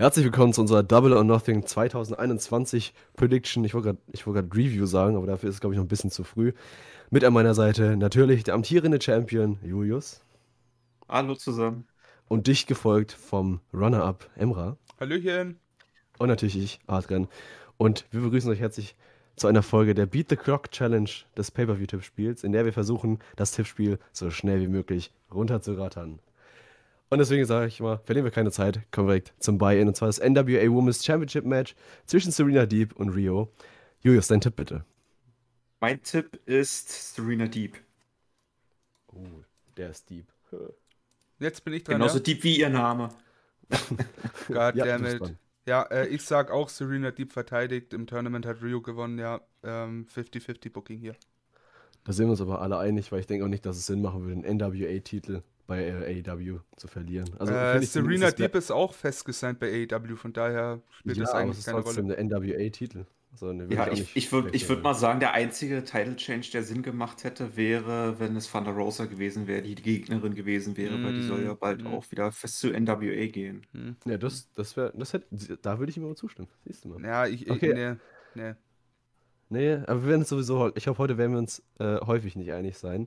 Herzlich willkommen zu unserer Double or Nothing 2021 Prediction. Ich wollte gerade wollt Review sagen, aber dafür ist es, glaube ich, noch ein bisschen zu früh. Mit an meiner Seite natürlich der amtierende Champion Julius. Hallo zusammen. Und dich gefolgt vom Runner-Up Emra. Hallöchen. Und natürlich ich, Adrian. Und wir begrüßen euch herzlich zu einer Folge der Beat the Clock Challenge des Pay-Per-View-Tippspiels, in der wir versuchen, das Tippspiel so schnell wie möglich runterzurattern. Und deswegen sage ich mal, verlieren wir keine Zeit, kommen wir direkt zum Buy-In. Und zwar das NWA Women's Championship Match zwischen Serena Deep und Rio. Julius, dein Tipp bitte. Mein Tipp ist Serena Deep. Oh, der ist deep. Jetzt bin ich dran. Genauso ja? deep wie ihr Name. God ja, damn it. Ja, äh, ich sag auch, Serena Deep verteidigt. Im Tournament hat Rio gewonnen, ja. 50-50 ähm, Booking hier. Da sind wir uns aber alle einig, weil ich denke auch nicht, dass es Sinn machen würde, einen NWA-Titel bei äh, AEW zu verlieren. Also, äh, Serena Deep ist auch festgesigned bei AEW, von daher spielt ja, das eigentlich keine Rolle. der NWA-Titel. Also, ne, ja, ich, ich würde würd mal sagen, der einzige Title Change, der Sinn gemacht hätte, wäre, wenn es Thunder Rosa gewesen wäre, die die Gegnerin gewesen wäre, mm, weil die soll ja bald mm. auch wieder fest zu NWA gehen. Mm. Ja, das, das wäre, das hätte, da würde ich ihm aber zustimmen. Siehst du mal. Ja, ich, okay. nee, nee. Nee, aber wir werden es sowieso, ich hoffe, heute werden wir uns äh, häufig nicht einig sein.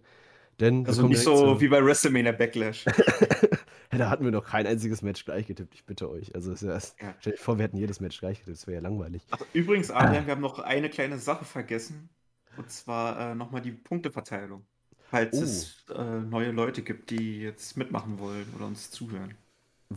Denn also nicht so wie bei WrestleMania Backlash. da hatten wir noch kein einziges Match gleich getippt, ich bitte euch. Also, ja erst, ja. stell dir vor, wir hätten jedes Match gleich getippt, das wäre ja langweilig. Ach, übrigens, Adrian, wir haben noch eine kleine Sache vergessen. Und zwar äh, nochmal die Punkteverteilung. Falls oh. es äh, neue Leute gibt, die jetzt mitmachen wollen oder uns zuhören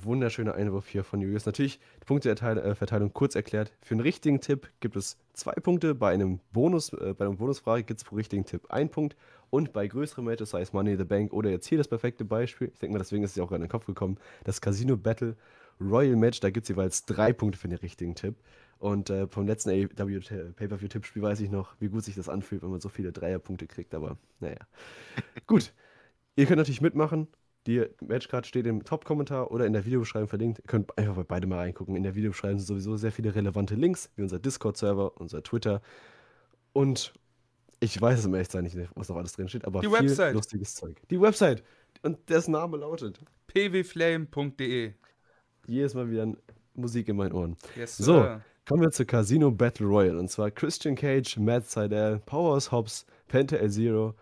wunderschöner Einwurf hier von Julius. Natürlich die Punkteverteilung kurz erklärt. Für einen richtigen Tipp gibt es zwei Punkte. Bei einem Bonus, äh, bei einer Bonusfrage gibt es pro richtigen Tipp einen Punkt. Und bei größeren Matches, sei es Money the Bank oder jetzt hier das perfekte Beispiel, ich denke mal, deswegen ist es ja auch gerade in den Kopf gekommen, das Casino Battle Royal Match, da gibt es jeweils drei Punkte für den richtigen Tipp. Und äh, vom letzten AW Pay-Per-View-Tippspiel weiß ich noch, wie gut sich das anfühlt, wenn man so viele Dreierpunkte kriegt. Aber naja. Gut. Ihr könnt natürlich mitmachen. Die Matchcard steht im Top-Kommentar oder in der Videobeschreibung verlinkt. Ihr könnt einfach bei beide mal reingucken. In der Videobeschreibung sind sowieso sehr viele relevante Links, wie unser Discord-Server, unser Twitter. Und ich weiß es im Echtsein nicht, was noch alles drin steht, aber die viel Website. lustiges Zeug. Die Website. Und dessen Name lautet pwflame.de. Jedes Mal wieder Musik in meinen Ohren. Yes, so, kommen wir zu Casino Battle Royale. Und zwar Christian Cage, Matt Seidel, Powers Hobbs, Penta El Zero,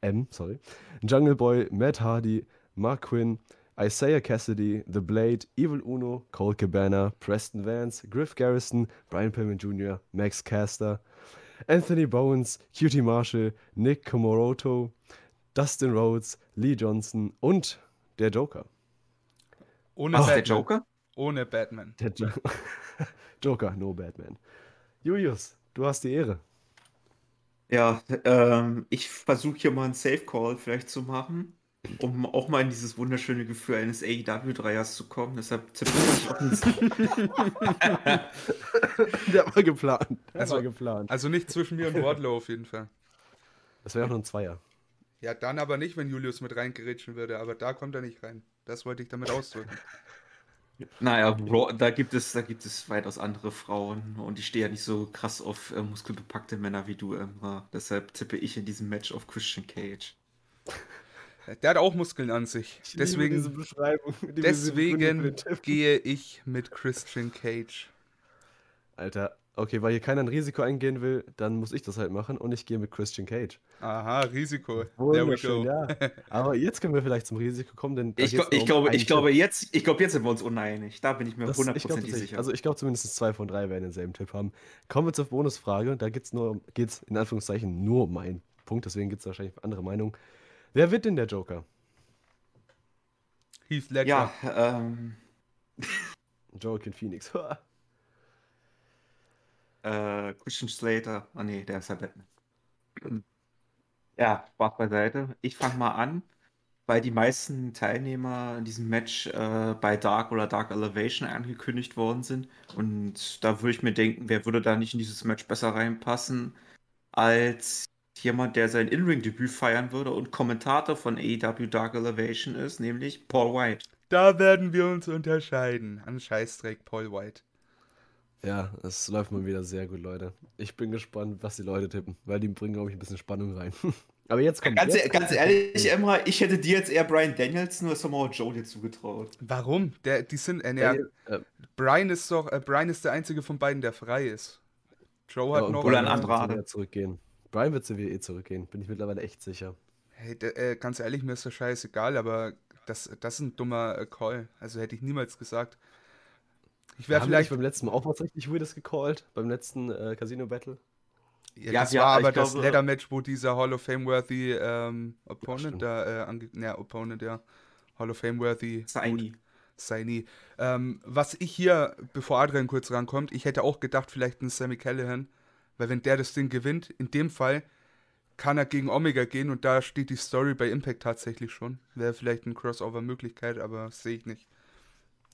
M, sorry, Jungle Boy, Matt Hardy, Mark Quinn, Isaiah Cassidy, The Blade, Evil Uno, Cole Cabana, Preston Vance, Griff Garrison, Brian Pillman Jr., Max Caster, Anthony Bowens, Cutie Marshall, Nick Komoroto, Dustin Rhodes, Lee Johnson und der Joker. Ohne Ach, Batman. Der Joker? Ohne Batman. Der jo Joker, no Batman. Julius, du hast die Ehre. Ja, ähm, ich versuche hier mal einen Safe Call vielleicht zu machen um auch mal in dieses wunderschöne Gefühl eines AEW-Dreiers zu kommen. Deshalb tippe ich auf Der war geplant. Der also, war geplant. Also nicht zwischen mir und Wardlow auf jeden Fall. Das wäre auch nur ein Zweier. Ja, dann aber nicht, wenn Julius mit reingerätschen würde. Aber da kommt er nicht rein. Das wollte ich damit ausdrücken. Naja, da gibt es, da gibt es weitaus andere Frauen und ich stehe ja nicht so krass auf äh, muskelbepackte Männer wie du, Emma. Deshalb tippe ich in diesem Match auf Christian Cage. Der hat auch Muskeln an sich. Ich deswegen deswegen gehe ich mit Christian Cage. Alter, okay, weil hier keiner ein Risiko eingehen will, dann muss ich das halt machen und ich gehe mit Christian Cage. Aha, Risiko. Wunderschön, ja. Aber jetzt können wir vielleicht zum Risiko kommen, denn ich, ich, um glaube, ich glaube jetzt, ich glaube jetzt sind wir uns uneinig. Da bin ich mir hundertprozentig sicher. Also ich glaube zumindest zwei von drei werden denselben Tipp haben. Kommen wir zur Bonusfrage. Da geht es nur, geht's in Anführungszeichen nur um einen Punkt, deswegen gibt es wahrscheinlich andere Meinungen. Wer wird denn der Joker? Heath Ledger. Ja, ähm. Joaquin Phoenix. äh, Christian Slater. Oh nee, der ist ja Batman. Ja, Spaß beiseite. Ich fange mal an, weil die meisten Teilnehmer in diesem Match äh, bei Dark oder Dark Elevation angekündigt worden sind. Und da würde ich mir denken, wer würde da nicht in dieses Match besser reinpassen als jemand, der sein In-Ring-Debüt feiern würde und Kommentator von AEW Dark Elevation ist, nämlich Paul White. Da werden wir uns unterscheiden. An Scheißdreck Paul White. Ja, es läuft mal wieder sehr gut, Leute. Ich bin gespannt, was die Leute tippen, weil die bringen, glaube ich, ein bisschen Spannung rein. Aber jetzt kommt. Ganz, jetzt ganz ehrlich, Emra, ich hätte dir jetzt eher Brian Danielson oder Samoa Joe dir zugetraut. Warum? Der, die sind. Äh, ja, äh, Brian ist doch. Äh, Brian ist der einzige von beiden, der frei ist. Joe hat ja, noch. Oder ein anderer. zurückgehen. Brian wird zu WWE zurückgehen, bin ich mittlerweile echt sicher. Hey, äh, ganz ehrlich, mir ist das scheißegal, aber das, das ist ein dummer äh, Call. Also hätte ich niemals gesagt. Ich wäre vielleicht. beim letzten Mal auch was richtig Weirdes gecallt, beim letzten äh, Casino Battle. Ja, ja das ja, war aber das glaube, Leather Match, wo dieser Hall of Fame worthy ähm, Opponent da, äh, ange ja, Opponent, ja, Hall of Fame worthy. Sei nie. Sei nie. Ähm, was ich hier, bevor Adrian kurz rankommt, ich hätte auch gedacht, vielleicht ein Sammy Callahan, weil wenn der das Ding gewinnt, in dem Fall kann er gegen Omega gehen und da steht die Story bei Impact tatsächlich schon. Wäre vielleicht eine Crossover-Möglichkeit, aber sehe ich nicht.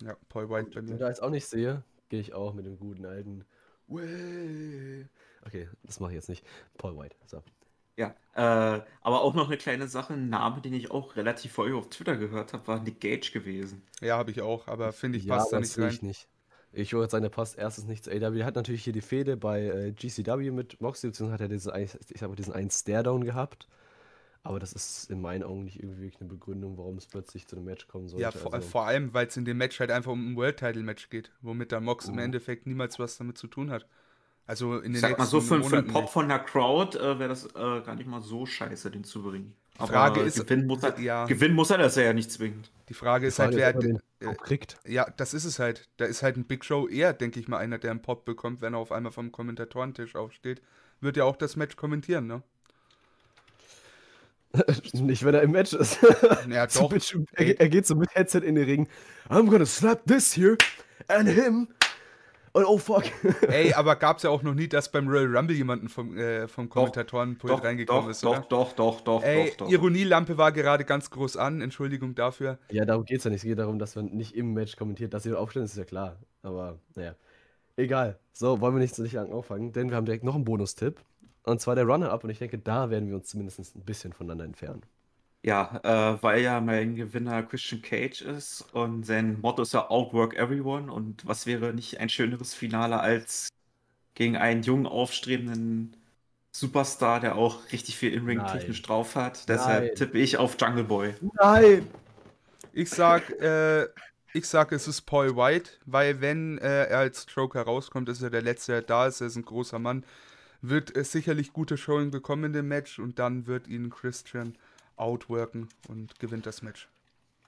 Ja, Paul White bei mir. Wenn ich da jetzt auch nicht sehe, gehe ich auch mit dem guten alten. Okay, das mache ich jetzt nicht. Paul White. So. Ja, äh, aber auch noch eine kleine Sache, ein Name, den ich auch relativ vorher auf Twitter gehört habe, war Nick Gage gewesen. Ja, habe ich auch, aber finde ich passt ja, da nicht rein. Ich nicht. Ich würde sagen, der passt erstens nicht zu AW. Er hat natürlich hier die Fehde bei äh, GCW mit Moxley, beziehungsweise hat er diese, ich sag mal, diesen einen Stare-Down gehabt. Aber das ist in meinen Augen nicht irgendwie eine Begründung, warum es plötzlich zu einem Match kommen sollte. Ja, vor, also, vor allem, weil es in dem Match halt einfach um ein World-Title-Match geht, womit dann Mox oh. im Endeffekt niemals was damit zu tun hat. Also in den Sag mal so, für, für einen Pop von der Crowd äh, wäre das äh, gar nicht mal so scheiße, den zu bringen. Aber Frage ist, gewinnen muss, er, ja. gewinnen muss er das ja nicht zwingend. Die Frage ist die halt, Frage halt, wer den äh, kriegt. Ja, das ist es halt. Da ist halt ein Big Show eher, denke ich mal, einer, der einen Pop bekommt, wenn er auf einmal vom Kommentatorentisch aufsteht. Wird ja auch das Match kommentieren, ne? Nicht, wenn er im Match ist. Ja, doch. er, er, geht so mit Headset in den Ring. I'm gonna slap this here and him. Und oh fuck. Ey, aber gab's ja auch noch nie, dass beim Royal Rumble jemanden vom, äh, vom Kommentatorenpult reingekommen doch, ist, doch, oder? Doch, doch, doch, Ey, doch, doch. Ironielampe war gerade ganz groß an, Entschuldigung dafür. Ja, darum geht's ja nicht. Es geht darum, dass man nicht im Match kommentiert. Dass sie aufstellen, ist ja klar. Aber, naja. Egal. So, wollen wir nicht so nicht lang auffangen, denn wir haben direkt noch einen Bonustipp. Und zwar der Runner-Up und ich denke, da werden wir uns zumindest ein bisschen voneinander entfernen. Ja, äh, weil ja mein Gewinner Christian Cage ist und sein Motto ist ja Outwork Everyone und was wäre nicht ein schöneres Finale als gegen einen jungen, aufstrebenden Superstar, der auch richtig viel In-Ring technisch drauf hat. Deshalb Nein. tippe ich auf Jungle Boy. Nein! Ich sag, äh, ich sag, es ist Paul White, weil wenn äh, er als Joker rauskommt, ist er der Letzte, der da ist. Er ist ein großer Mann wird es sicherlich gute Showing bekommen in dem Match und dann wird ihn Christian outworken und gewinnt das Match.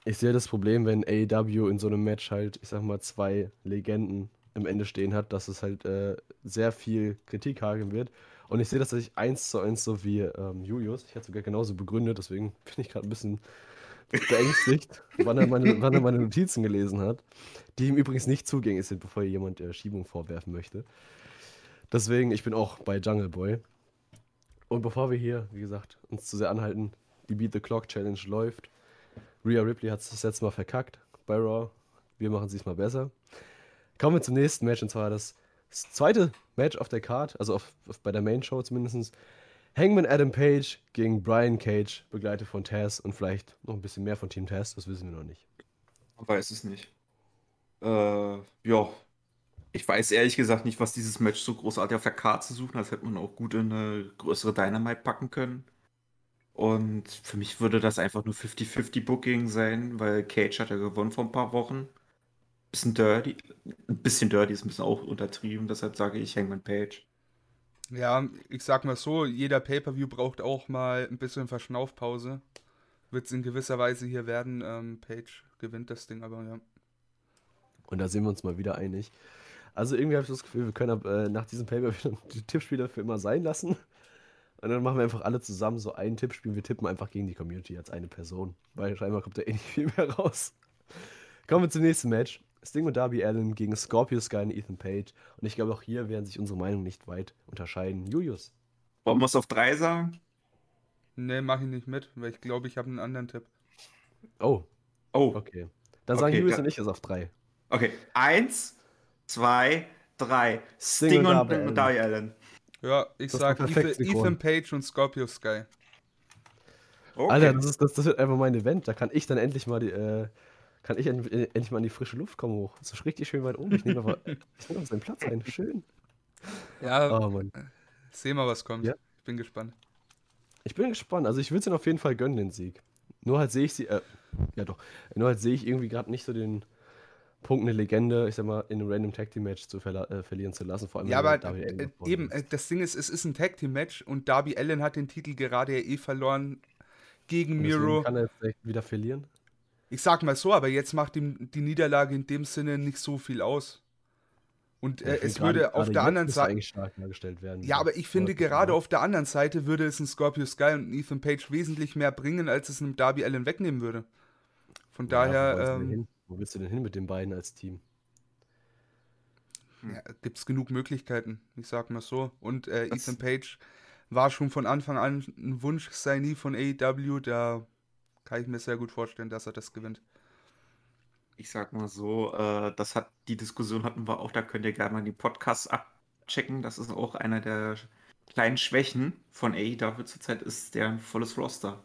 Ich sehe das Problem, wenn AEW in so einem Match halt, ich sag mal, zwei Legenden im Ende stehen hat, dass es halt äh, sehr viel Kritik hageln wird. Und ich sehe das tatsächlich eins zu eins so wie ähm, Julius. Ich hatte sogar genauso begründet, deswegen bin ich gerade ein bisschen beängstigt, wann, er meine, wann er meine Notizen gelesen hat, die ihm übrigens nicht zugänglich sind, bevor jemand äh, Schiebung vorwerfen möchte. Deswegen, ich bin auch bei Jungle Boy. Und bevor wir hier, wie gesagt, uns zu sehr anhalten, die Beat the Clock Challenge läuft. Rhea Ripley hat es das letzte Mal verkackt bei Raw. Wir machen es diesmal besser. Kommen wir zum nächsten Match und zwar das, zweite Match auf der Card, also auf, auf, bei der Main Show zumindest. Hangman Adam Page gegen Brian Cage, begleitet von Taz und vielleicht noch ein bisschen mehr von Team Taz, das wissen wir noch nicht. Weiß es nicht. Äh, ja, ich weiß ehrlich gesagt nicht, was dieses Match so großartig auf der Karte zu suchen. Das hätte man auch gut in eine größere Dynamite packen können. Und für mich würde das einfach nur 50-50 Booking sein, weil Cage hat ja gewonnen vor ein paar Wochen. Bisschen dirty. Ein bisschen dirty ist ein bisschen auch untertrieben, deshalb sage ich Hangman Page. Ja, ich sag mal so, jeder Pay-Per-View braucht auch mal ein bisschen Verschnaufpause. Wird es in gewisser Weise hier werden. Ähm, Page gewinnt das Ding, aber ja. Und da sind wir uns mal wieder einig. Also irgendwie habe ich das Gefühl, wir können ab, äh, nach diesem Paper die Tippspiele für immer sein lassen. Und dann machen wir einfach alle zusammen so ein Tippspiel. Wir tippen einfach gegen die Community als eine Person. Weil scheinbar kommt da eh nicht viel mehr raus. Kommen wir zum nächsten Match. Sting und Darby Allen gegen Scorpio Sky und Ethan Page. Und ich glaube, auch hier werden sich unsere Meinungen nicht weit unterscheiden. Julius. Wollen wir es auf drei sagen? Nee, mach ich nicht mit, weil ich glaube, ich habe einen anderen Tipp. Oh. Oh. Okay. Dann okay, sagen Julius und ich es auf drei. Okay. Eins, zwei, drei. Sting, Sting und, und Darby Allen. Ja, ich das sag Ethan, Ethan, Page und Scorpio Sky. Okay. Alter, das, ist, das, das wird einfach mein Event. Da kann ich dann endlich mal die, äh, kann ich endlich mal in die frische Luft kommen hoch. Das ist richtig schön weit oben. Ich nehme aber, ich nehme auf seinen Platz ein. Schön. Ja, oh, Mann. seh mal, was kommt. Ja? Ich bin gespannt. Ich bin gespannt. Also ich würde es ihnen auf jeden Fall gönnen, den Sieg. Nur halt sehe ich sie, äh, ja doch, nur halt sehe ich irgendwie gerade nicht so den Punkt, eine Legende, ich sag mal, in einem Random Tag Team Match zu verla- äh, verlieren zu lassen. Vor allem, Ja, aber äh, eben, äh, das Ding ist, es ist ein Tag Team Match und Darby Allen hat den Titel gerade ja eh verloren gegen Miro. kann er jetzt direkt wieder verlieren. Ich sag mal so, aber jetzt macht ihm die Niederlage in dem Sinne nicht so viel aus. Und äh, es gerade- würde auf gerade der anderen er Seite. werden. Ja, aber ich finde, gerade auf der anderen Seite würde es ein Scorpio Sky und Ethan Page wesentlich mehr bringen, als es einem Darby Allen wegnehmen würde. Von Ja, daher ähm? Wo willst du denn hin mit den beiden als Team? ja, gibt es genug Möglichkeiten, ich sag mal so. Und äh, Ethan Page war schon von Anfang an ein Wunsch nie von AEW, da kann ich mir sehr gut vorstellen, dass er das gewinnt. Ich sag mal so, äh, das hat, die Diskussion hatten wir auch, da könnt ihr gerne mal die Podcasts abchecken. Das ist auch einer der kleinen Schwächen von AEW zurzeit, ist deren volles Roster.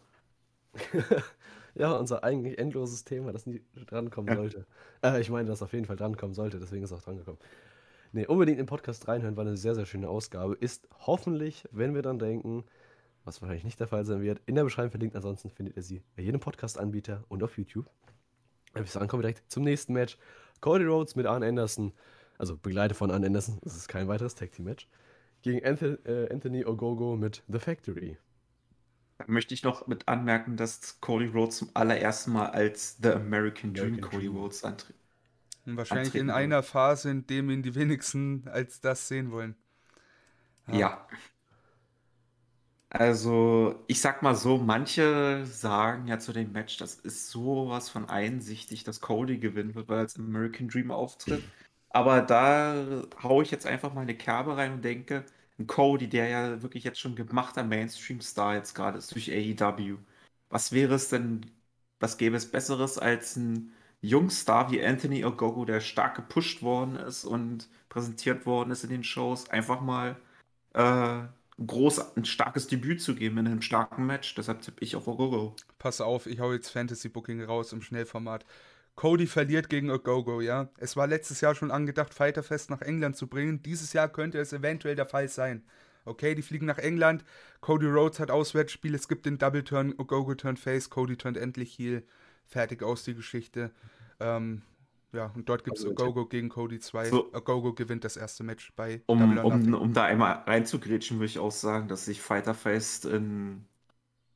Ja, unser eigentlich endloses Thema, das nie drankommen Ja. sollte. Äh, ich meine, das auf jeden Fall drankommen sollte, deswegen ist es auch drangekommen. Nee, unbedingt im Podcast reinhören, war eine sehr, sehr schöne Ausgabe. Ist hoffentlich, wenn wir dann denken, was wahrscheinlich nicht der Fall sein wird, in der Beschreibung verlinkt. Ansonsten findet ihr sie bei jedem Podcast-Anbieter und auf YouTube. Ich würde sagen, kommen wir direkt zum nächsten Match. Cody Rhodes mit Arn Anderson, also begleitet von Arn Anderson, das ist kein weiteres Tag-Team-Match, gegen Anthony, äh, Anthony Ogogo mit The Factory. Möchte ich noch mit anmerken, dass Cody Rhodes zum allerersten Mal als The American Dream American Cody Dream. Rhodes antritt. Und wahrscheinlich Antreten in einer Phase, in dem ihn die wenigsten als das sehen wollen. Ja. Also, ich sag mal so, manche sagen ja zu dem Match, das ist sowas von einsichtig, dass Cody gewinnen wird, weil er als American Dream auftritt. Aber da hau ich jetzt einfach mal eine Kerbe rein und denke, ein Cody, der ja wirklich jetzt schon gemachter Mainstream-Star jetzt gerade ist durch AEW. Was wäre es denn, was gäbe es Besseres als ein Jungstar wie Anthony Ogogo, der stark gepusht worden ist und präsentiert worden ist in den Shows, einfach mal äh, groß ein starkes Debüt zu geben in einem starken Match. Deshalb tippe ich auf Ogogo. Pass auf, ich hau jetzt Fantasy Booking raus im Schnellformat. Cody verliert gegen Ogogo, ja. Es war letztes Jahr schon angedacht, Fighterfest nach England zu bringen. Dieses Jahr könnte es eventuell der Fall sein. Okay, die fliegen nach England. Cody Rhodes hat Auswärtsspiel. Es gibt den Double Turn. Ogogo turn Face. Cody turnt endlich Heel. Fertig aus die Geschichte. Ähm, ja, und dort gibt es Also, Ogogo gegen Cody 2. So. Ogogo gewinnt das erste Match bei Um, Double or um, um da einmal reinzugrätschen, würde ich auch sagen, dass ich Fighterfest in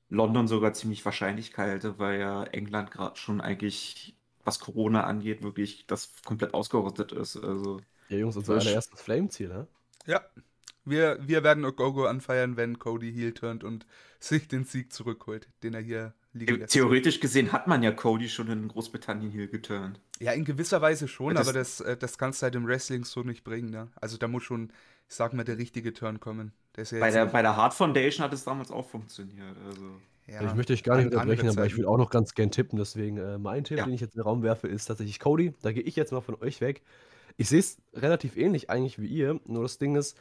London sogar ziemlich wahrscheinlich halte, weil ja England gerade schon eigentlich, was Corona angeht, wirklich das komplett ausgerottet ist. Also, Ja, Jungs, unser allererstes Flame-Ziel, ne? Ja, wir, wir werden Ogogo anfeiern, wenn Cody Heel turnt und sich den Sieg zurückholt, den er hier liegen lässt. theoretisch gesehen hat man ja Cody schon in Großbritannien hier geturnt. Ja, in gewisser Weise schon, Das- aber das, äh, das kannst du halt im Wrestling so nicht bringen. Ne? Also da muss schon, ich sag mal, der richtige Turn kommen. Ja Bei der, bei der Hard Foundation hat es damals auch funktioniert. Also. ja, ich möchte euch gar nicht unterbrechen, aber ich will auch noch ganz gern tippen. Deswegen äh, mein Tipp, Ja. den ich jetzt in den Raum werfe, ist tatsächlich Cody. Da gehe ich jetzt mal von euch weg. Ich sehe es relativ ähnlich eigentlich wie ihr. Nur das Ding ist,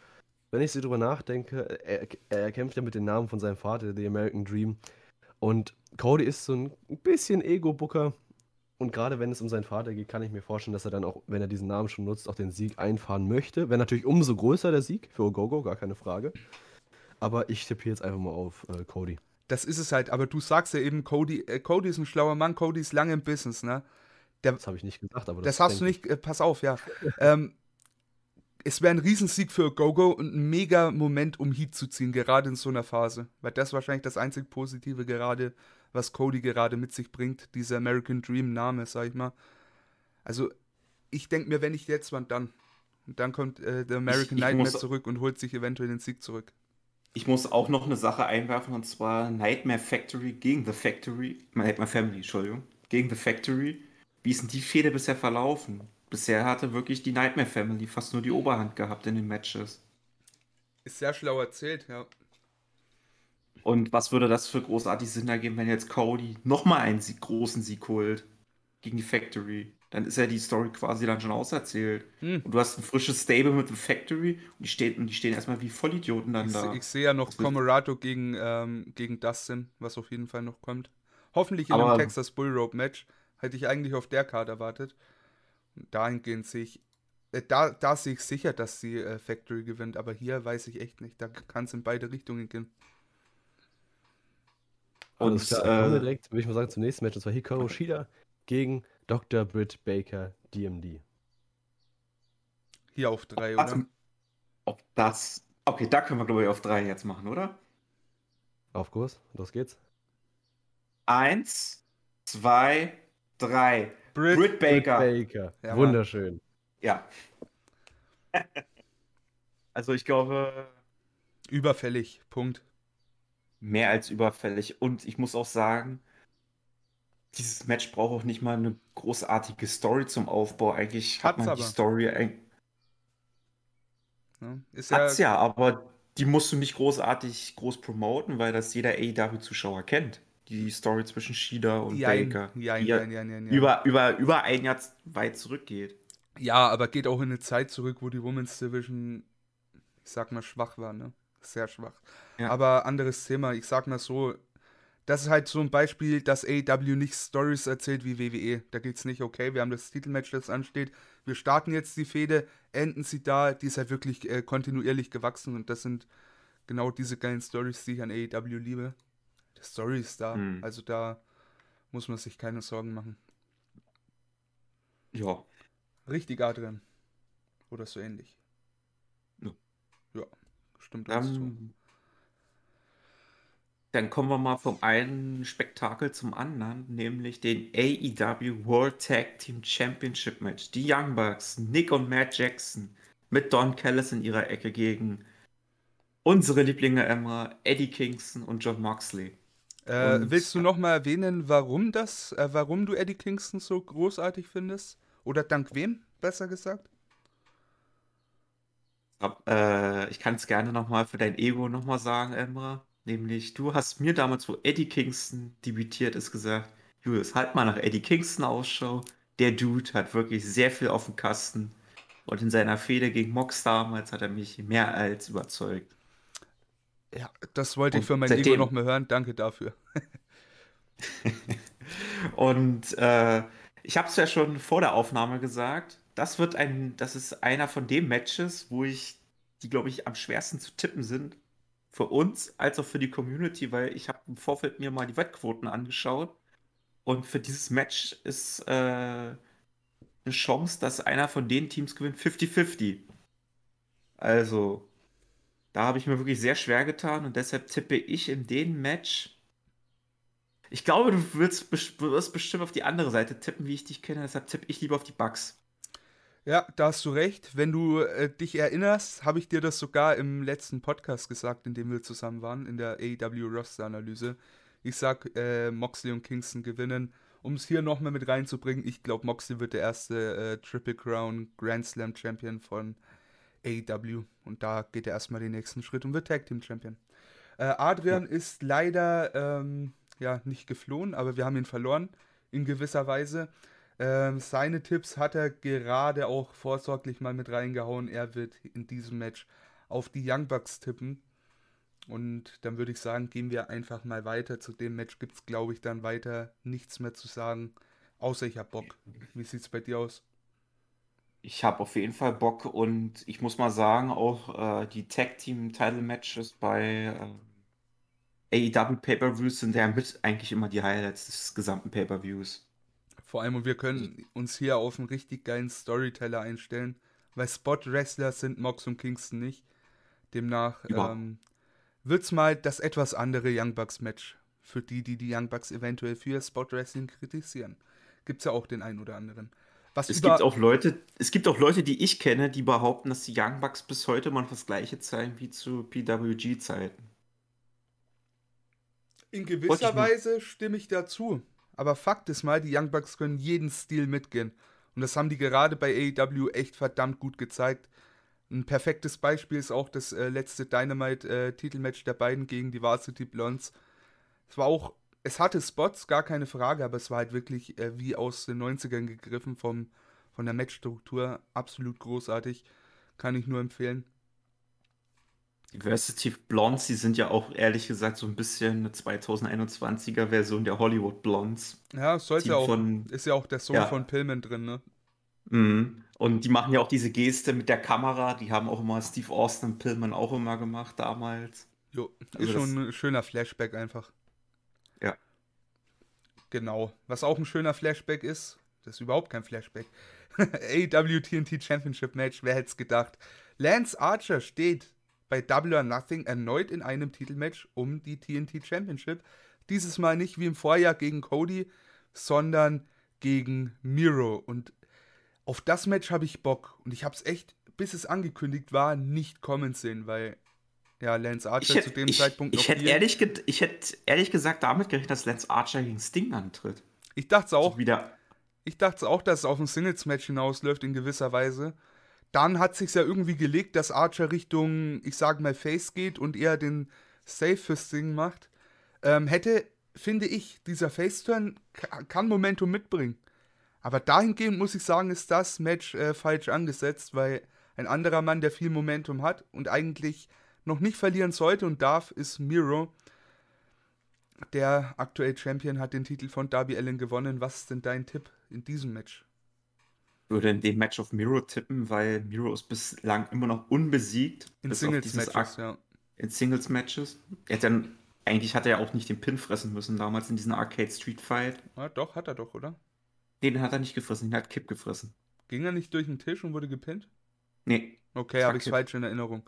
wenn ich so drüber nachdenke, er, er kämpft ja mit den Namen von seinem Vater, The American Dream. Und Cody ist so ein bisschen Ego-Booker. Und gerade wenn es um seinen Vater geht, kann ich mir vorstellen, dass er dann auch, wenn er diesen Namen schon nutzt, auch den Sieg einfahren möchte. Wäre natürlich umso größer der Sieg für Ogogo, gar keine Frage. Aber ich tippe jetzt einfach mal auf äh, Cody. Das ist es halt, aber du sagst ja eben, Cody, äh, Cody ist ein schlauer Mann, Cody ist lange im Business, ne? Das habe ich nicht gesagt, aber Das, das, hast du nicht, äh, pass auf, ja. ähm, es wäre ein Riesensieg für Gogo und ein mega Moment, um Heat zu ziehen, gerade in so einer Phase. Weil das wahrscheinlich das einzig Positive gerade, was Cody gerade mit sich bringt, dieser American Dream Name, sag ich mal. Also, ich denke mir, wenn nicht jetzt, wann dann? Und dann kommt äh, der American ich Nightmare muss- zurück und holt sich eventuell den Sieg zurück. Ich muss auch noch eine Sache einwerfen und zwar Nightmare Factory gegen The Factory, Nightmare Family, Entschuldigung, gegen The Factory. Wie ist denn die Fehde bisher verlaufen? Bisher hatte wirklich die Nightmare Family fast nur die Oberhand gehabt in den Matches. Ist sehr schlau erzählt, ja. Und was würde das für großartig Sinn ergeben, wenn jetzt Cody nochmal einen Sieg, großen Sieg holt gegen die Factory? Dann ist ja die Story quasi dann schon auserzählt. Hm. Und du hast ein frisches Stable mit The Factory und die stehen, und die stehen erstmal wie Vollidioten dann Ich, da. ich sehe ja noch Comorado gegen, ähm, gegen Dustin, was auf jeden Fall noch kommt. Hoffentlich in Aber- einem Texas Bull Rope Match. Hätte ich eigentlich auf der Karte erwartet. Und dahingehend sehe ich, äh, da, da sehe ich sicher, dass die äh, Factory gewinnt, aber hier weiß ich echt nicht. Da kann es in beide Richtungen gehen. Alles Und, klar, kommen wir äh, direkt, würde ich mal sagen, zum nächsten Match. Und zwar Hikaru Shida gegen Dr. Britt Baker, DMD. Hier auf drei, warte, oder? ob das. Okay, da können wir, glaube ich, auf drei jetzt machen, oder? Auf Kurs, los geht's. Eins, zwei, drei. Britt, Britt Baker. Britt Baker, Ja, wunderschön. Ja. also ich glaube, überfällig. Punkt. Mehr als überfällig. Und ich muss auch sagen, dieses Match braucht auch nicht mal eine großartige Story zum Aufbau. Eigentlich hat Hat's man die aber. Story. eig- Ne? Ist ja, Hat's ja, aber die musst du nicht großartig groß promoten, weil das jeder AEW-Zuschauer kennt. Die Story zwischen Shida und Jein, Baker. jein, die ja jein, jein, jein. Über, über, über ein Jahr weit zurückgeht. Ja, aber geht auch in eine Zeit zurück, wo die Women's Division, ich sag mal, schwach war, ne? Sehr schwach. Ja. Aber anderes Thema, ich sag mal so, das ist halt so ein Beispiel, dass AEW nicht Stories erzählt wie WWE. Da geht's nicht, okay, wir haben das Titelmatch, das ansteht. Wir starten jetzt die Fehde, enden sie da, die ist halt wirklich äh, kontinuierlich gewachsen und das sind genau diese geilen Stories, die ich an AEW liebe. Die Story ist da, Hm. also da muss man sich keine Sorgen machen. Ja. Richtig, Adrian. Oder so ähnlich. Ja. Ja, stimmt zu. Dann, kommen wir mal vom einen Spektakel zum anderen, nämlich den AEW World Tag Team Championship Match. Die Young Bucks, Nick und Matt Jackson mit Don Callis in ihrer Ecke gegen unsere Lieblinge Emma, Eddie Kingston und John Moxley. Äh, Und- willst du noch mal erwähnen, warum das, äh, warum du Eddie Kingston so großartig findest? Oder dank wem, besser gesagt? Äh, ich kann es gerne nochmal für dein Ego nochmal sagen, Emra. Nämlich, du hast mir damals, wo Eddie Kingston debütiert ist, gesagt, Julius, halt mal nach Eddie Kingston Ausschau. Der Dude hat wirklich sehr viel auf dem Kasten. Und in seiner Fehde gegen Mox damals hat er mich mehr als überzeugt. Ja, das wollte ich für mein Ego seitdem- noch mal hören. Danke dafür. Und äh, ich habe es ja schon vor der Aufnahme gesagt. Das wird ein, das ist einer von den Matches, wo ich, die glaube ich am schwersten zu tippen sind. Für uns als auch für die Community, weil ich habe im Vorfeld mir mal die Wettquoten angeschaut. Und für dieses Match ist äh, eine Chance, dass einer von den Teams gewinnt, 50-50. Also, da habe ich mir wirklich sehr schwer getan und deshalb tippe ich in dem Match. Ich glaube, du wirst, wirst bestimmt auf die andere Seite tippen, wie ich dich kenne, deshalb tippe ich lieber auf die Bugs. Ja, da hast du recht. Wenn du äh, dich erinnerst, habe ich dir das sogar im letzten Podcast gesagt, in dem wir zusammen waren, in der AEW Roster Analyse. Ich sag, äh, Moxley und Kingston gewinnen. Um es hier nochmal mit reinzubringen, ich glaube, Moxley wird der erste äh, Triple Crown Grand Slam Champion von AEW. Und da geht er erstmal den nächsten Schritt und wird Tag Team Champion. Äh, Adrian ist leider ähm, ja, nicht geflohen, aber wir haben ihn verloren in gewisser Weise. Ähm, seine Tipps hat er gerade auch vorsorglich mal mit reingehauen. Er wird in diesem Match auf die Young Bucks tippen. Und dann würde ich sagen, gehen wir einfach mal weiter. Zu dem Match gibt es, glaube ich, dann weiter nichts mehr zu sagen. Außer ich habe Bock. Wie sieht es bei dir aus? Ich habe auf jeden Fall Bock und ich muss mal sagen, auch äh, die Tag Team Title Matches bei äh, AEW Pay-Per-Views sind ja mit eigentlich immer die Highlights des gesamten Pay-Per-Views. Vor allem, und wir können uns hier auf einen richtig geilen Storyteller einstellen, weil Spot-Wrestler sind Mox und Kingston nicht. Demnach ähm, wird's mal das etwas andere Young Bucks Match. Für die, die die Young Bucks eventuell für Spot-Wrestling kritisieren. Gibt's ja auch den einen oder anderen. Was Es gibt auch Leute, es gibt auch Leute, die ich kenne, die behaupten, dass die Young Bucks bis heute mal das gleiche zeigen wie zu PWG-Zeiten. in gewisser Weise stimme ich dazu. Aber Fakt ist mal, die Young Bucks können jeden Stil mitgehen. Und das haben die gerade bei AEW echt verdammt gut gezeigt. Ein perfektes Beispiel ist auch das äh, letzte Dynamite-Titelmatch der beiden gegen die Varsity Blondes. Es war auch, es hatte Spots, gar keine Frage, aber es war halt wirklich äh, wie aus den 90ern gegriffen vom, von der Matchstruktur. Absolut großartig. Kann ich nur empfehlen. Die Versity Blondes, die sind ja auch ehrlich gesagt so ein bisschen eine 2021er Version der Hollywood Blondes. Ja, sollte Team auch. von- ist ja auch der Sohn Ja. von Pillman drin, ne? Mhm. Und die machen ja auch diese Geste mit der Kamera. Die haben auch immer Steve Austin und Pillman auch immer gemacht damals. Jo, ist Also schon ein schöner Flashback einfach. Ja. Genau. Was auch ein schöner Flashback ist, das ist überhaupt kein Flashback. AW TNT Championship Match, wer hätte es gedacht? Lance Archer steht bei Double or Nothing erneut in einem Titelmatch um die TNT Championship. Dieses Mal nicht wie im Vorjahr gegen Cody, sondern gegen Miro. Und auf das Match habe ich Bock. Und ich habe es echt, bis es angekündigt war, nicht kommen sehen, weil ja, Lance Archer hätte, zu dem ich, Zeitpunkt ich noch hätte hier- ehrlich, ich hätte ehrlich gesagt damit gerechnet, dass Lance Archer gegen Sting antritt. Ich dachte es auch. So wieder. Ich dachte auch, dass es auf ein Singles-Match hinausläuft in gewisser Weise. Dann hat sich ja irgendwie gelegt, dass Archer Richtung, ich sag mal, Face geht und eher den Safe Ding macht. Ähm, hätte, finde ich, dieser Face-Turn ka- kann Momentum mitbringen. Aber dahingehend muss ich sagen, ist das Match äh, falsch angesetzt, weil ein anderer Mann, der viel Momentum hat und eigentlich noch nicht verlieren sollte und darf, ist Miro. Der aktuell Champion hat den Titel von Darby Allen gewonnen. Was ist denn dein Tipp in diesem Match? Würde in dem Match auf Miro tippen, weil Miro ist bislang immer noch unbesiegt. In Singles-Matches, ja. In Singles-Matches. Er hat dann, eigentlich hat er ja auch nicht den Pin fressen müssen damals in diesem Arcade Street Fight. ja. Doch, hat er doch, oder? Nee, den hat er nicht gefressen, den hat Kip gefressen. Ging er nicht durch den Tisch und wurde gepinnt? Nee, Okay, habe ich falsch in Erinnerung.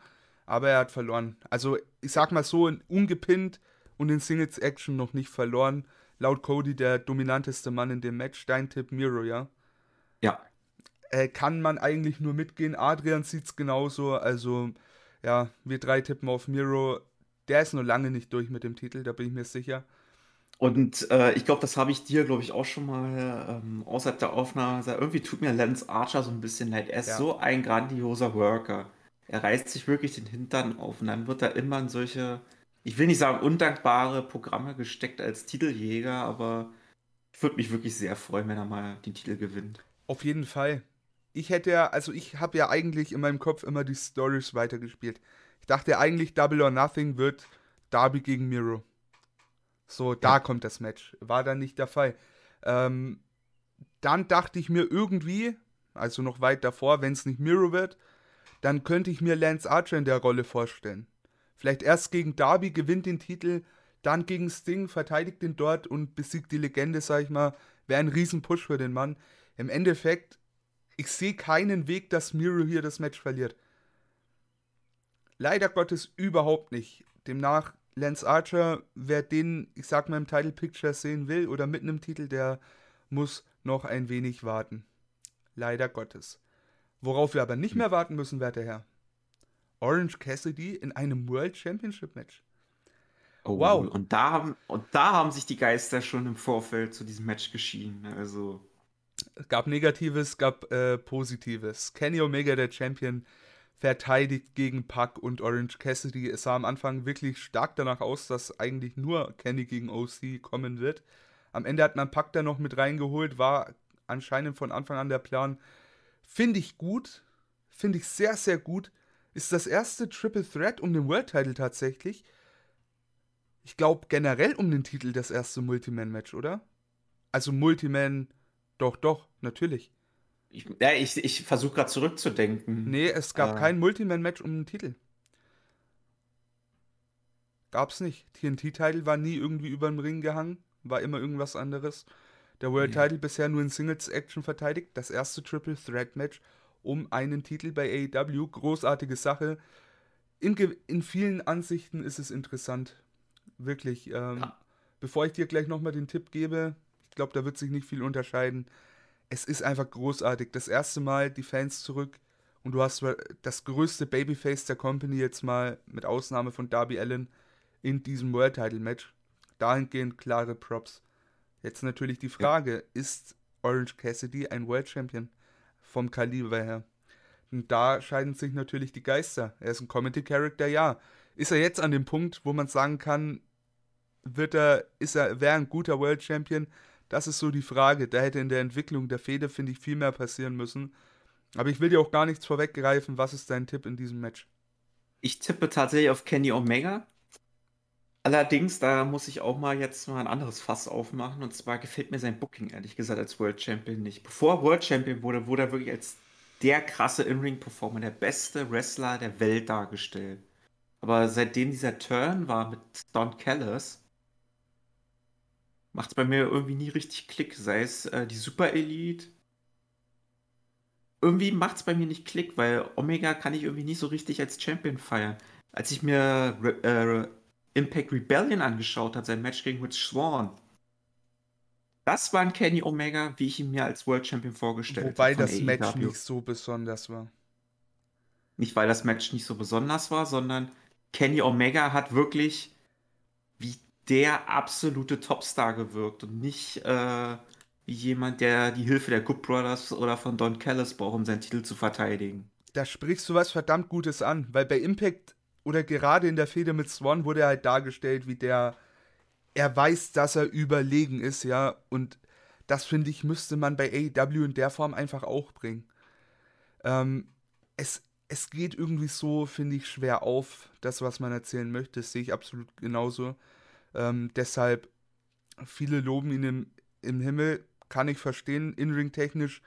Aber er hat verloren. Also, ich sag mal so, in ungepinnt und in Singles-Action noch nicht verloren. Laut Cody der dominanteste Mann in dem Match. Dein Tipp Miro, ja? ja. Äh, kann man eigentlich nur mitgehen. Adrian sieht es genauso. Also, ja, wir drei tippen auf Miro. Der ist noch lange nicht durch mit dem Titel, da bin ich mir sicher. Und äh, ich glaube, das habe ich dir, glaube ich, auch schon mal ähm, außerhalb der Aufnahme gesagt. Irgendwie tut mir Lance Archer so ein bisschen leid. Er ist Ja. so ein grandioser Worker. Er reißt sich wirklich den Hintern auf und dann wird er immer in solche, ich will nicht sagen undankbare Programme gesteckt als Titeljäger, aber ich würde mich wirklich sehr freuen, wenn er mal den Titel gewinnt. Auf jeden Fall. Ich hätte ja, also ich habe ja eigentlich in meinem Kopf immer die Stories weitergespielt. Ich dachte eigentlich, Double or Nothing wird Darby gegen Miro. So, da Ja. kommt das Match. War dann nicht der Fall. Ähm, dann dachte ich mir irgendwie, also noch weit davor, wenn es nicht Miro wird, dann könnte ich mir Lance Archer in der Rolle vorstellen. Vielleicht erst gegen Darby, gewinnt den Titel, dann gegen Sting, verteidigt ihn dort und besiegt die Legende, sag ich mal. Wäre ein Riesen-Push für den Mann. Im Endeffekt, ich sehe keinen Weg, dass Miro hier das Match verliert. Leider Gottes überhaupt nicht. Demnach, Lance Archer, wer den, ich sag mal, im Title Picture sehen will oder mit einem Titel, der muss noch ein wenig warten. Leider Gottes. Worauf wir aber nicht mehr warten müssen, werter Herr. Orange Cassidy in einem World Championship Match. Oh, Wow. Und da, haben, und da haben sich die Geister schon im Vorfeld zu diesem Match geschieden. Also, Es gab Negatives, gab äh, Positives. Kenny Omega, der Champion, verteidigt gegen Puck und Orange Cassidy. Es sah am Anfang wirklich stark danach aus, dass eigentlich nur Kenny gegen OC kommen wird. Am Ende hat man Puck da noch mit reingeholt, war anscheinend von Anfang an der Plan. Finde ich gut, finde ich sehr, sehr gut. Ist das erste Triple Threat um den World Title tatsächlich. Ich glaube generell um den Titel das erste Multiman-Match, oder? Also Multiman, doch, doch, natürlich. ich, ja, ich, ich versuche gerade zurückzudenken. Nee, es gab Äh. kein Multiman-Match um den Titel. Gab's nicht. TNT-Title war nie irgendwie über den Ring gehangen, war immer irgendwas anderes. Der World. Title bisher nur in Singles-Action verteidigt. Das erste Triple Threat Match um einen Titel bei AEW. Großartige Sache. In, in vielen Ansichten ist es interessant. Wirklich. Ähm, Ja. Bevor ich dir gleich nochmal den Tipp gebe, glaube, da wird sich nicht viel unterscheiden. Es ist einfach großartig. Das erste Mal die Fans zurück und du hast das größte Babyface der Company jetzt mal mit Ausnahme von Darby Allen in diesem World Title Match. Dahingehend klare Props. Jetzt natürlich die Frage, ist Orange Cassidy ein World Champion vom Kaliber her? Und da scheiden sich natürlich die Geister. Er ist ein Comedy Character, ja. Ist er jetzt an dem Punkt, wo man sagen kann, wird er, ist er, wäre ein guter World Champion? Das ist so die Frage. Da hätte in der Entwicklung der Fehde, finde ich, viel mehr passieren müssen. Aber ich will dir auch gar nichts vorweggreifen. Was ist dein Tipp in diesem Match? Ich tippe tatsächlich auf Kenny Omega. Allerdings, da muss ich auch mal jetzt mal ein anderes Fass aufmachen. Und zwar gefällt mir sein Booking, ehrlich gesagt, als World Champion nicht. Bevor er World Champion wurde, wurde er wirklich als der krasse In-Ring-Performer, der beste Wrestler der Welt dargestellt. Aber seitdem dieser Turn war mit Don Callis, macht es bei mir irgendwie nie richtig Klick. Sei es äh, die Super Elite. Irgendwie macht es bei mir nicht Klick, weil Omega kann ich irgendwie nicht so richtig als Champion feiern. Als ich mir Re äh, Impact Rebellion angeschaut habe, sein Match gegen Rich Swan, das war ein Kenny Omega, wie ich ihn mir als World Champion vorgestellt habe. Wobei das AEW. Match nicht so besonders war. Nicht, weil das Match nicht so besonders war, sondern Kenny Omega hat wirklich der absolute Topstar gewirkt und nicht äh, wie jemand, der die Hilfe der Good Brothers oder von Don Callis braucht, um seinen Titel zu verteidigen. Da sprichst du was verdammt Gutes an, weil bei Impact oder gerade in der Fehde mit Swan wurde er halt dargestellt wie der er weiß, dass er überlegen ist, ja, und das finde ich, müsste man bei AEW in der Form einfach auch bringen. Ähm, es, es geht irgendwie so, finde ich, schwer auf, das, was man erzählen möchte, das sehe ich absolut genauso. Ähm, deshalb, viele loben ihn im, im Himmel, kann ich verstehen, in-ring technisch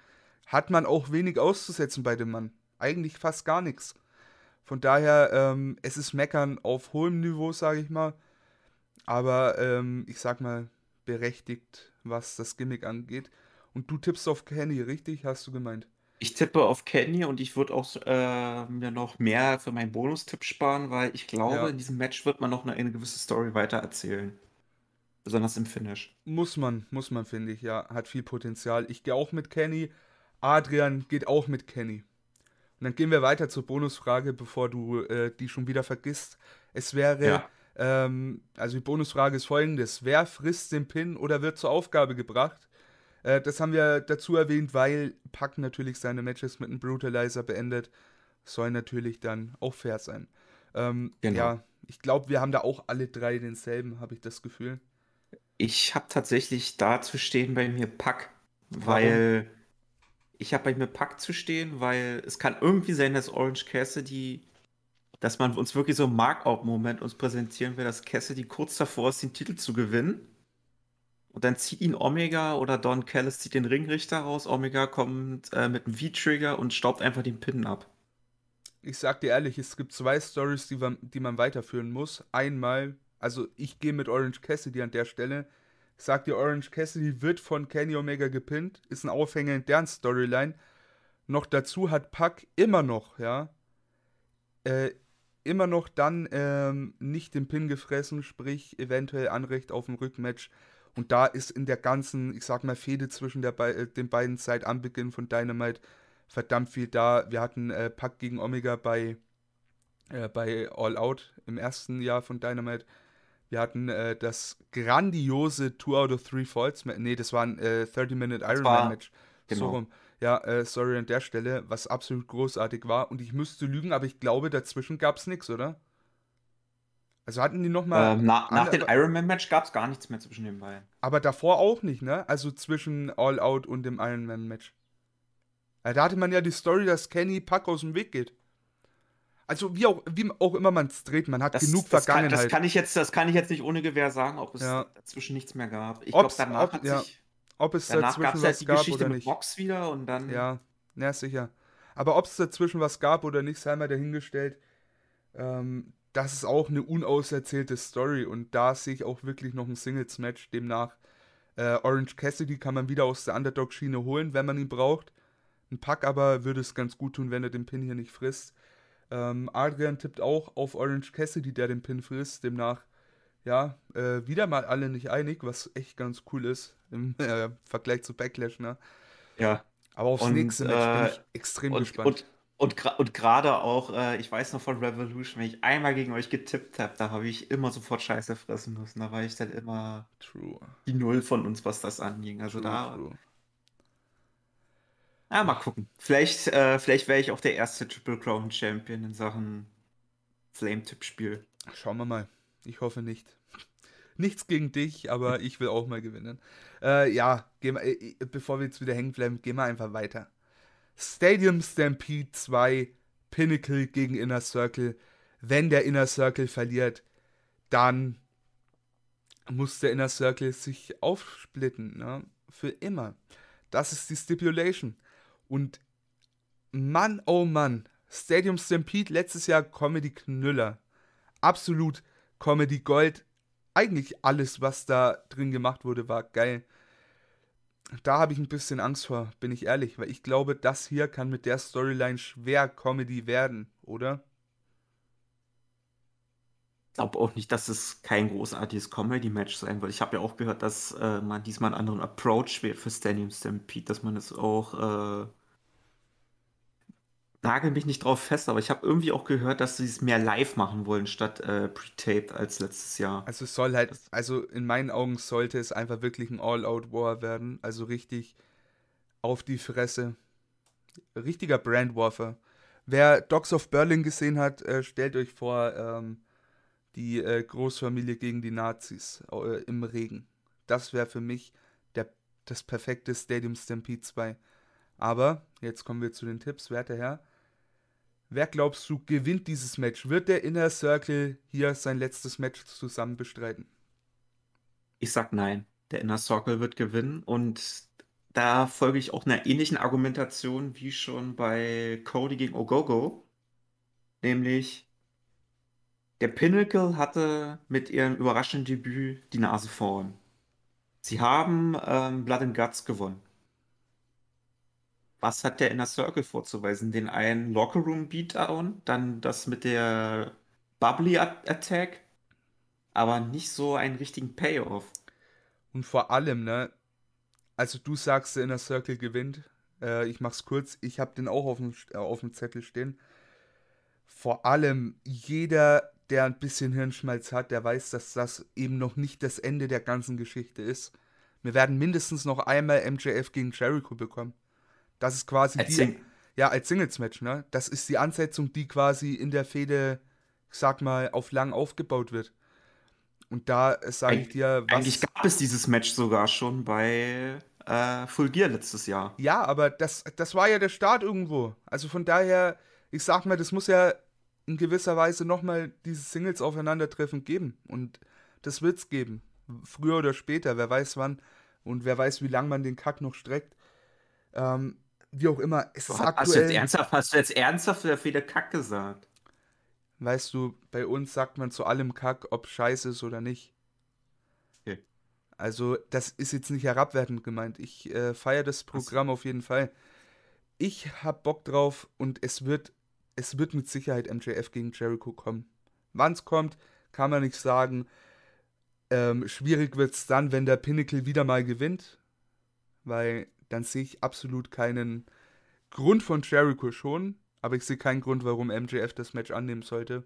hat man auch wenig auszusetzen bei dem Mann. Eigentlich fast gar nichts. Von daher, ähm, es ist Meckern auf hohem Niveau, sage ich mal aber ähm, ich sag mal berechtigt, was das Gimmick angeht. Und du tippst auf Kenny, richtig? Hast du gemeint? Ich tippe auf Kenny und ich würde auch äh, mir noch mehr für meinen Bonustipp sparen, weil ich glaube, ja. in diesem Match wird man noch eine, eine gewisse Story weitererzählen. Besonders im Finish. Muss man, muss man, finde ich, ja. Hat viel Potenzial. Ich gehe auch mit Kenny. Adrian geht auch mit Kenny. Und dann gehen wir weiter zur Bonusfrage, bevor du äh, die schon wieder vergisst. Es wäre ja. Ähm, also die Bonusfrage ist folgendes. Wer frisst den Pin oder wird zur Aufgabe gebracht? Äh, das haben wir dazu erwähnt, weil Pack natürlich seine Matches mit einem Brutalizer beendet. Soll natürlich dann auch fair sein. Ähm, genau. Ja, ich glaube, wir haben da auch alle drei denselben, habe ich das Gefühl. Ich habe tatsächlich da zu stehen bei mir Pack, weil ich habe bei mir Pack zu stehen, weil es kann irgendwie sein, dass Orange Cassidy dass man uns wirklich so einen Markout-Moment uns präsentieren will, dass Cassidy kurz davor ist, den Titel zu gewinnen. Und dann zieht ihn Omega oder Don Callis zieht den Ringrichter raus. Omega kommt äh, mit einem V-Trigger und staubt einfach den Pin ab. Ich sag dir ehrlich, es gibt zwei Stories, die, die man weiterführen muss. Einmal, also ich gehe mit Orange Cassidy an der Stelle. Ich sag dir, Orange Cassidy wird von Kenny Omega gepinnt, ist ein Aufhänger in deren Storyline. Noch dazu hat Puck immer noch, ja, äh, immer noch dann ähm, nicht den Pin gefressen, sprich eventuell Anrecht auf ein Rückmatch. Und da ist in der ganzen, ich sag mal, Fehde zwischen der Be äh, den beiden Zeit am Beginn von Dynamite verdammt viel da. Wir hatten äh, Pack gegen Omega bei, äh, bei All Out im ersten Jahr von Dynamite. Wir hatten äh, das grandiose 2 out of 3 Falls. Nee, das war ein 30-Minute äh, Iron Man Match. Genau. So rum. Ja, äh, sorry an der Stelle, was absolut großartig war. Und ich müsste lügen, aber ich glaube, dazwischen gab es nichts, oder? Also hatten die nochmal. Ähm, na, nach dem Ironman-Match gab es gar nichts mehr zwischen den beiden. Aber davor auch nicht, ne? Also zwischen All Out und dem Ironman-Match. Da hatte man ja die Story, dass Kenny Pack aus dem Weg geht. Also wie auch, wie auch immer man es dreht, man hat das, genug das Vergangenheit. Kann, das, kann ich jetzt, das kann ich jetzt nicht ohne Gewähr sagen, ob es ja. dazwischen nichts mehr gab. Ich glaube, danach ob, hat ja. sich ob es Danach dazwischen halt was gab Geschichte oder nicht. Box wieder und dann. Ja, ja, sicher. Aber ob es dazwischen was gab oder nicht, sei mal dahingestellt. Ähm, das ist auch eine unauserzählte Story und da sehe ich auch wirklich noch ein Singles-Match. Demnach, äh, Orange Cassidy kann man wieder aus der Underdog-Schiene holen, wenn man ihn braucht. Ein Pack aber würde es ganz gut tun, wenn er den Pin hier nicht frisst. Ähm, Adrian tippt auch auf Orange Cassidy, der den Pin frisst. Demnach, ja, äh, wieder mal alle nicht einig, was echt ganz cool ist im äh, Vergleich zu Backlash, ne? Ja. Aber aufs und, nächste Match äh, bin ich extrem und, gespannt. Und, und, und gerade auch, äh, ich weiß noch von Revolution, wenn ich einmal gegen euch getippt habe, da habe ich immer sofort Scheiße fressen müssen. Da war ich dann immer true. die Null von uns, was das anging. Also true, da. True. Ja, mal gucken. Vielleicht, äh, vielleicht wäre ich auch der erste Triple Crown Champion in Sachen Flame-Tipp-Spiel. Schauen wir mal. Ich hoffe nicht. Nichts gegen dich, aber ich will auch mal gewinnen. Äh, ja, geh mal, äh, bevor wir jetzt wieder hängen bleiben, gehen wir einfach weiter. Stadium Stampede 2, Pinnacle gegen Inner Circle. Wenn der Inner Circle verliert, dann muss der Inner Circle sich aufsplitten. Ne? Für immer. Das ist die Stipulation. Und Mann, oh Mann, Stadium Stampede letztes Jahr Comedy Knüller. Absolut Comedy Gold eigentlich alles, was da drin gemacht wurde, war geil. Da habe ich ein bisschen Angst vor, bin ich ehrlich, weil ich glaube, das hier kann mit der Storyline schwer Comedy werden, oder? Ich glaube auch nicht, dass es kein großartiges Comedy-Match sein wird. Ich habe ja auch gehört, dass äh, man diesmal einen anderen Approach wählt für Stadium Stampede, dass man es auch äh, nagel mich nicht drauf fest, aber ich habe irgendwie auch gehört, dass sie es mehr live machen wollen statt äh, pre-taped als letztes Jahr. Also es soll halt, also in meinen Augen sollte es einfach wirklich ein All-Out-War werden, also richtig auf die Fresse. Richtiger Brand-Warfare. Wer Dogs of Berlin gesehen hat, äh, stellt euch vor, ähm, die äh, Großfamilie gegen die Nazis äh, im Regen. Das wäre für mich der, das perfekte Stadium Stampede 2. Aber, jetzt kommen wir zu den Tipps, werter Herr. Wer glaubst du gewinnt dieses Match? Wird der Inner Circle hier sein letztes Match zusammen bestreiten? Ich sag nein. Der Inner Circle wird gewinnen und da folge ich auch einer ähnlichen Argumentation wie schon bei Cody gegen Ogogo. Nämlich, der Pinnacle hatte mit ihrem überraschenden Debüt die Nase vorn. Sie haben ähm, Blood and Guts gewonnen. Was hat der Inner Circle vorzuweisen? Den einen Locker Room Beatdown, dann das mit der Bubbly Attack, aber nicht so einen richtigen Payoff. Und vor allem, ne? Also du sagst, der Inner Circle gewinnt. Äh, ich mach's kurz. Ich habe den auch auf dem, äh, auf dem Zettel stehen. Vor allem jeder, der ein bisschen Hirnschmalz hat, der weiß, dass das eben noch nicht das Ende der ganzen Geschichte ist. Wir werden mindestens noch einmal MJF gegen Jericho bekommen. Das ist quasi als die. Sing ja, als Singles-Match, ne? Das ist die Ansetzung, die quasi in der Fehde, ich sag mal, auf lang aufgebaut wird. Und da sage ich dir, was. Eigentlich gab es dieses Match sogar schon bei äh, Full Gear letztes Jahr. Ja, aber das, das war ja der Start irgendwo. Also von daher, ich sag mal, das muss ja in gewisser Weise nochmal dieses Singles aufeinandertreffen geben. Und das wird's geben. Früher oder später, wer weiß wann. Und wer weiß, wie lange man den Kack noch streckt. Ähm, wie auch immer, es ist hast aktuell. Du jetzt ernsthaft, hast du jetzt ernsthaft wieder viele Kack gesagt? Weißt du, bei uns sagt man zu allem Kack, ob scheiße ist oder nicht. Okay. Also, das ist jetzt nicht herabwertend gemeint. Ich äh, feiere das Programm Was? auf jeden Fall. Ich hab Bock drauf und es wird, es wird mit Sicherheit MJF gegen Jericho kommen. Wann es kommt, kann man nicht sagen. Ähm, schwierig wird es dann, wenn der Pinnacle wieder mal gewinnt. Weil dann sehe ich absolut keinen Grund von Jericho schon, aber ich sehe keinen Grund, warum MJF das Match annehmen sollte.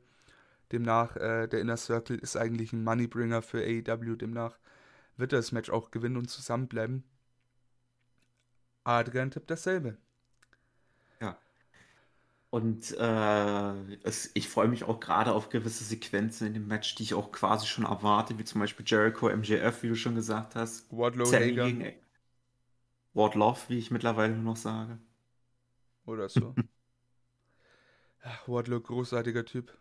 Demnach, äh, der Inner Circle ist eigentlich ein Moneybringer für AEW, demnach wird er das Match auch gewinnen und zusammenbleiben. Adrian tippt dasselbe. Ja. Und äh, es, ich freue mich auch gerade auf gewisse Sequenzen in dem Match, die ich auch quasi schon erwarte, wie zum Beispiel Jericho, MJF, wie du schon gesagt hast. Wardlow, Hager. Gegen, Ward Love, wie ich mittlerweile nur noch sage. Oder so. Wardlow, großartiger Typ.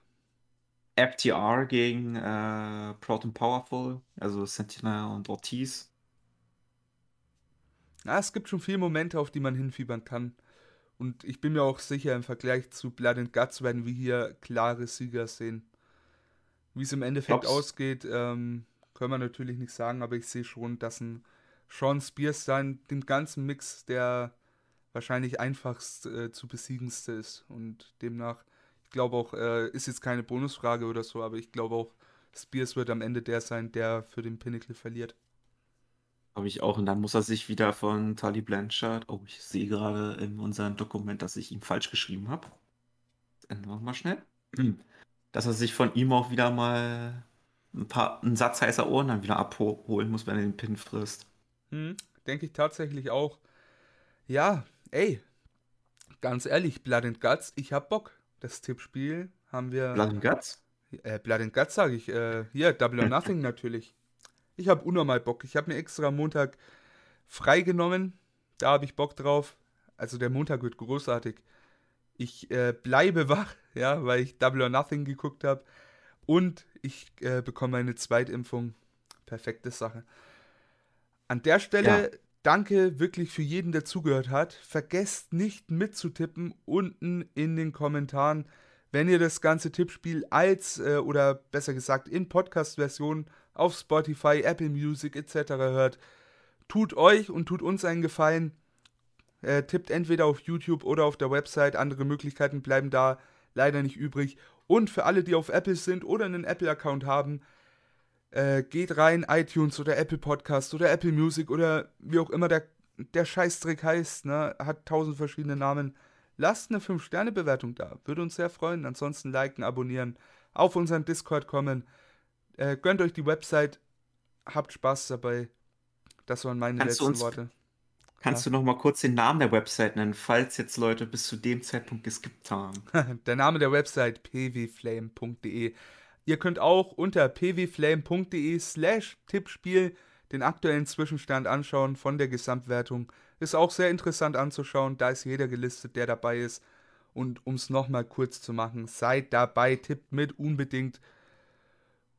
FTR gegen äh, Proton Powerful, also Sentinel und Ortiz. Ja, es gibt schon viele Momente, auf die man hinfiebern kann. Und ich bin mir auch sicher, im Vergleich zu Blood and Guts werden wir hier klare Sieger sehen. Wie es im Endeffekt Glaubst? ausgeht, ähm, können wir natürlich nicht sagen, aber ich sehe schon, dass ein Sean Spears dann den ganzen Mix der wahrscheinlich einfachst äh, zu besiegendste ist. Und demnach, ich glaube auch, äh, ist jetzt keine Bonusfrage oder so, aber ich glaube auch, Spears wird am Ende der sein, der für den Pinnacle verliert. Habe ich auch. Und dann muss er sich wieder von Tully Blanchard. Oh, ich sehe gerade in unserem Dokument, dass ich ihn falsch geschrieben habe. Ändern wir mal schnell. Dass er sich von ihm auch wieder mal ein paar, einen Satz heißer Ohren dann wieder abholen muss, wenn er den Pin frisst. Hm, denke ich tatsächlich auch. Ja, ey, ganz ehrlich, Blood and Guts, ich hab Bock. Das Tippspiel haben wir. Blood and Guts? Äh, Blood and Guts sage ich. Äh, hier, Double or Nothing natürlich. Ich habe unnormal Bock. Ich habe mir extra Montag freigenommen. Da habe ich Bock drauf. Also der Montag wird großartig. Ich äh, bleibe wach, ja, weil ich Double or Nothing geguckt habe. Und ich äh, bekomme eine Zweitimpfung. Perfekte Sache. An der Stelle ja. danke wirklich für jeden, der zugehört hat. Vergesst nicht mitzutippen unten in den Kommentaren, wenn ihr das ganze Tippspiel als äh, oder besser gesagt in Podcast-Version auf Spotify, Apple Music etc. hört, tut euch und tut uns einen Gefallen. Äh, tippt entweder auf YouTube oder auf der Website. Andere Möglichkeiten bleiben da leider nicht übrig. Und für alle, die auf Apple sind oder einen Apple-Account haben, äh, geht rein, iTunes oder Apple Podcast oder Apple Music oder wie auch immer der, der Scheißdreck heißt, ne? Hat tausend verschiedene Namen. Lasst eine 5-Sterne-Bewertung da. Würde uns sehr freuen. Ansonsten liken, abonnieren, auf unseren Discord kommen. Äh, gönnt euch die Website. Habt Spaß dabei. Das waren meine Kannst letzten uns- Worte. Kannst du noch mal kurz den Namen der Website nennen, falls jetzt Leute bis zu dem Zeitpunkt geskippt haben? Der Name der Website pwflame.de. Ihr könnt auch unter pwflame.de slash Tippspiel den aktuellen Zwischenstand anschauen von der Gesamtwertung. Ist auch sehr interessant anzuschauen, da ist jeder gelistet, der dabei ist. Und um es nochmal kurz zu machen, seid dabei, tippt mit unbedingt.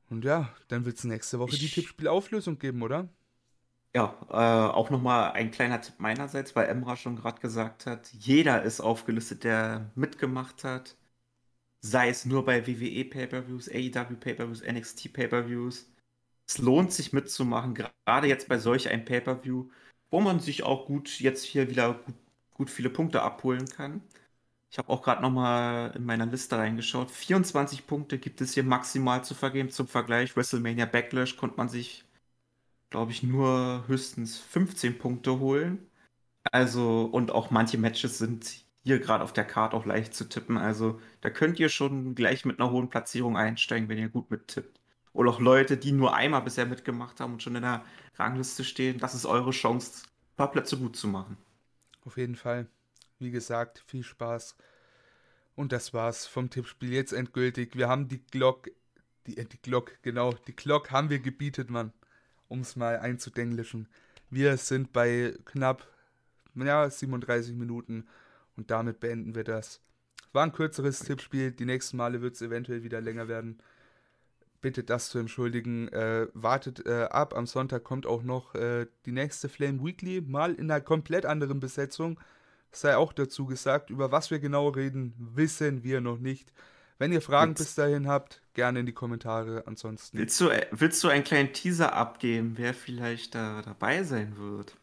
Und ja, dann wird es nächste Woche die Tippspielauflösung geben, oder? Ja, äh, auch nochmal ein kleiner Tipp meinerseits, weil Emra schon gerade gesagt hat, jeder ist aufgelistet, der mitgemacht hat. Sei es nur bei WWE Pay-Per-Views, AEW Pay-Per-Views, NXT Pay-Per-Views. Es lohnt sich mitzumachen, gerade jetzt bei solch einem Pay-Per-View, wo man sich auch gut jetzt hier wieder gut, gut viele Punkte abholen kann. Ich habe auch gerade nochmal in meiner Liste reingeschaut. 24 Punkte gibt es hier maximal zu vergeben. Zum Vergleich, WrestleMania Backlash konnte man sich glaube ich, nur höchstens 15 Punkte holen. Also, und auch manche Matches sind hier gerade auf der Karte auch leicht zu tippen. Also, da könnt ihr schon gleich mit einer hohen Platzierung einsteigen, wenn ihr gut mittippt. Oder auch Leute, die nur einmal bisher mitgemacht haben und schon in der Rangliste stehen, das ist eure Chance, ein paar Plätze gut zu machen. Auf jeden Fall. Wie gesagt, viel Spaß. Und das war's vom Tippspiel jetzt endgültig. Wir haben die Glock, die, äh, die Glock, genau, die Glock haben wir gebietet, Mann. Um es mal einzudenglischen. Wir sind bei knapp, ja, 37 Minuten und damit beenden wir das. War ein kürzeres Tippspiel. Die nächsten Male wird es eventuell wieder länger werden. Bitte das zu entschuldigen. Äh, wartet äh, ab. Am Sonntag kommt auch noch äh, die nächste Flame Weekly. Mal in einer komplett anderen Besetzung. Sei auch dazu gesagt, über was wir genau reden, wissen wir noch nicht. Wenn ihr Fragen Jetzt- bis dahin habt, gerne in die Kommentare. Ansonsten. Willst du, äh, willst du einen kleinen Teaser abgeben, wer vielleicht da dabei sein wird?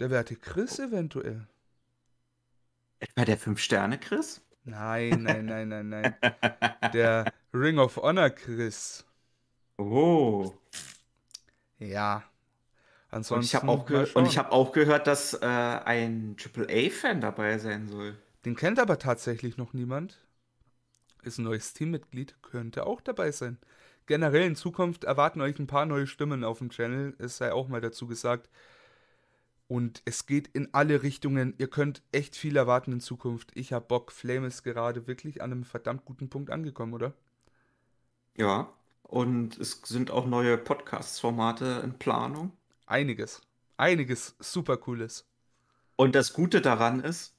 Der werte Chris eventuell. Etwa der Fünf-Sterne-Chris? Nein, nein, nein, nein, nein. Der Ring of Honor Chris. Oh. Ja. Ansonsten. Und ich habe auch, ge hab auch gehört, dass äh, ein AAA-Fan dabei sein soll. Den kennt aber tatsächlich noch niemand. Ist ein neues Teammitglied, könnte auch dabei sein. Generell in Zukunft erwarten euch ein paar neue Stimmen auf dem Channel, es sei auch mal dazu gesagt. Und es geht in alle Richtungen. Ihr könnt echt viel erwarten in Zukunft. Ich hab Bock. Flame ist gerade wirklich an einem verdammt guten Punkt angekommen, oder? Ja. Und es sind auch neue Podcast-Formate in Planung. Einiges. Einiges super cooles. Und das Gute daran ist,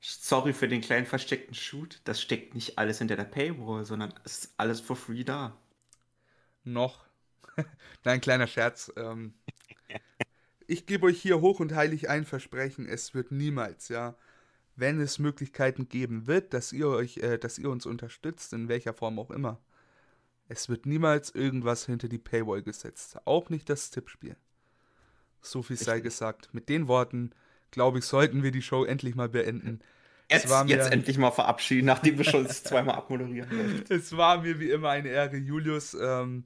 sorry für den kleinen versteckten Shoot, das steckt nicht alles hinter der Paywall, sondern es ist alles for free da. Noch. Nein, kleiner Scherz. Ähm, ich gebe euch hier hoch und heilig ein Versprechen, es wird niemals, ja, wenn es Möglichkeiten geben wird, dass ihr euch, äh, dass ihr uns unterstützt, in welcher Form auch immer. Es wird niemals irgendwas hinter die Paywall gesetzt. Auch nicht das Tippspiel. So viel sei gesagt. Mit den Worten, glaube ich, sollten wir die Show endlich mal beenden. Es Jetzt, war mir- jetzt endlich mal verabschieden, nachdem wir schon zweimal abmoderieren. Es war mir wie immer eine Ehre, Julius. Ähm,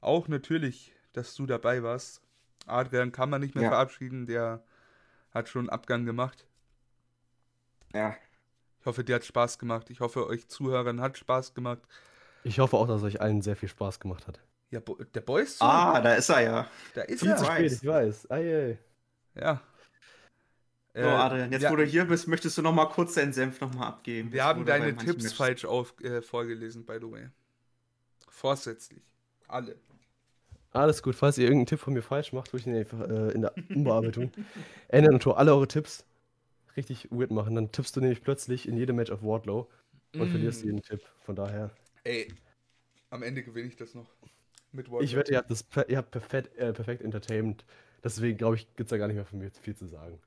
auch natürlich, dass du dabei warst. Adrian kann man nicht mehr Ja. verabschieden, der hat schon einen Abgang gemacht. Ja. Ich hoffe, dir hat Spaß gemacht. Ich hoffe, euch Zuhörern hat Spaß gemacht. Ich hoffe auch, dass euch allen sehr viel Spaß gemacht hat. Ja, Bo der Boy ist so. Ah, da ist er ja. da ist Viel er. zu weiß. spät, ich weiß. Ei, ei. Ja. So, Adrian, jetzt ja, wo du hier bist, möchtest du noch mal kurz deinen Senf noch mal abgeben. Wir haben deine Tipps Matches- falsch auf, äh, vorgelesen, by the way. Vorsätzlich. Alle. Alles gut, falls ihr irgendeinen Tipp von mir falsch macht, würde ich ihn einfach äh, in der Umbearbeitung ändern und alle eure Tipps richtig weird machen. Dann tippst du nämlich plötzlich in jedem Match auf Wardlow und Mm. verlierst jeden Tipp. Von daher, Ey, am Ende gewinne ich das noch. Mit ich Wardlow. wette, ihr habt, das, ihr habt perfekt, äh, perfekt Entertainment. Deswegen glaube ich, gibt es da gar nicht mehr von mir viel zu sagen.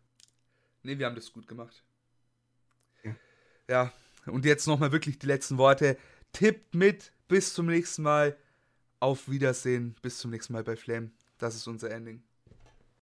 Nee, wir haben das gut gemacht. Ja. Ja, und jetzt nochmal wirklich die letzten Worte. Tippt mit, bis zum nächsten Mal. Auf Wiedersehen. Bis zum nächsten Mal bei Flame. Das ist unser Ending.